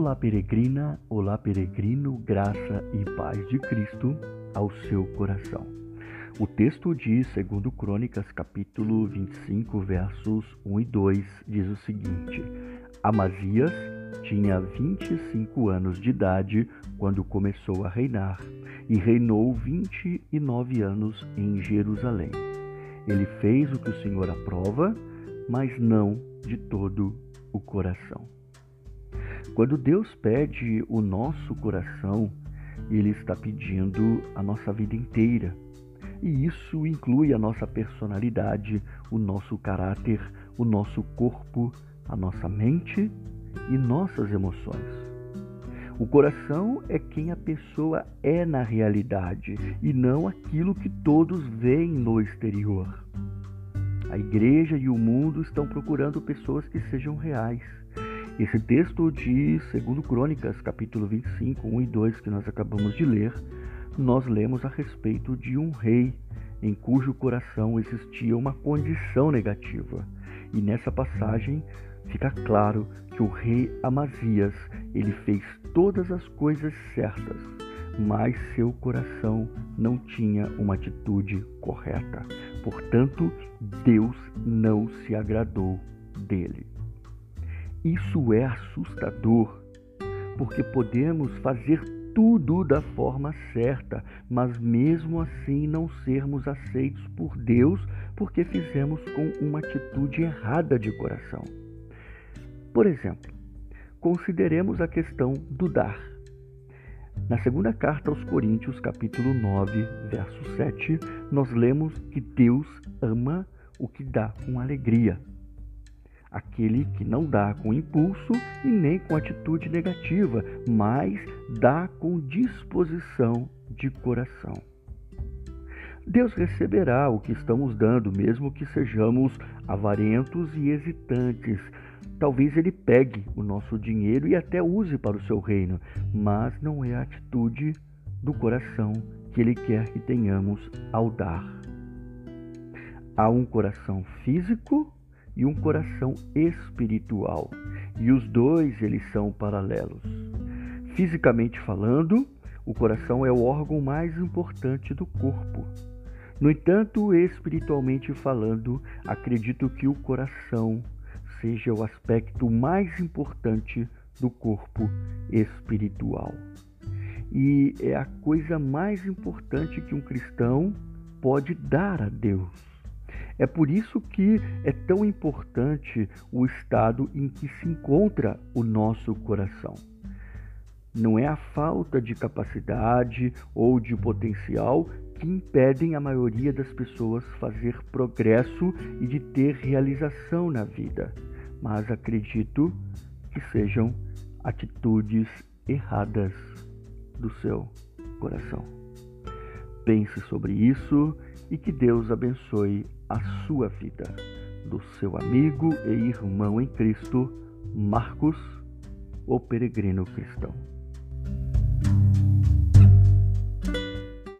Olá, peregrina, olá, peregrino, graça e paz de Cristo ao seu coração. O texto de 2 Crônicas, capítulo 25, versos 1 e 2, diz o seguinte: Amazias tinha 25 anos de idade quando começou a reinar e reinou 29 anos em Jerusalém. Ele fez o que o Senhor aprova, mas não de todo o coração. Quando Deus pede o nosso coração, Ele está pedindo a nossa vida inteira. E isso inclui a nossa personalidade, o nosso caráter, o nosso corpo, a nossa mente e nossas emoções. O coração é quem a pessoa é na realidade e não aquilo que todos veem no exterior. A igreja e o mundo estão procurando pessoas que sejam reais. Esse texto de 2 Crônicas, capítulo 25, 1 e 2, que nós acabamos de ler, nós lemos a respeito de um rei em cujo coração existia uma condição negativa. E nessa passagem fica claro que o rei Amazias, ele fez todas as coisas certas, mas seu coração não tinha uma atitude correta. Portanto, Deus não se agradou dele. Isso é assustador, porque podemos fazer tudo da forma certa, mas mesmo assim não sermos aceitos por Deus porque fizemos com uma atitude errada de coração. Por exemplo, consideremos a questão do dar. Na segunda carta aos Coríntios, capítulo 9, verso 7, nós lemos que Deus ama o que dá com alegria aquele que não dá com impulso e nem com atitude negativa, mas dá com disposição de coração. Deus receberá o que estamos dando, mesmo que sejamos avarentos e hesitantes. Talvez Ele pegue o nosso dinheiro e até use para o seu reino, mas não é a atitude do coração que Ele quer que tenhamos ao dar. Há um coração físico e um coração espiritual. E os dois eles são paralelos. Fisicamente falando, o coração é o órgão mais importante do corpo. No entanto, espiritualmente falando, acredito que o coração seja o aspecto mais importante do corpo espiritual. E é a coisa mais importante que um cristão pode dar a Deus. É por isso que é tão importante o estado em que se encontra o nosso coração. Não é a falta de capacidade ou de potencial que impedem a maioria das pessoas fazer progresso e de ter realização na vida, mas acredito que sejam atitudes erradas do seu coração. Pense sobre isso e que Deus abençoe a sua vida. Do seu amigo e irmão em Cristo, Marcos, o peregrino cristão.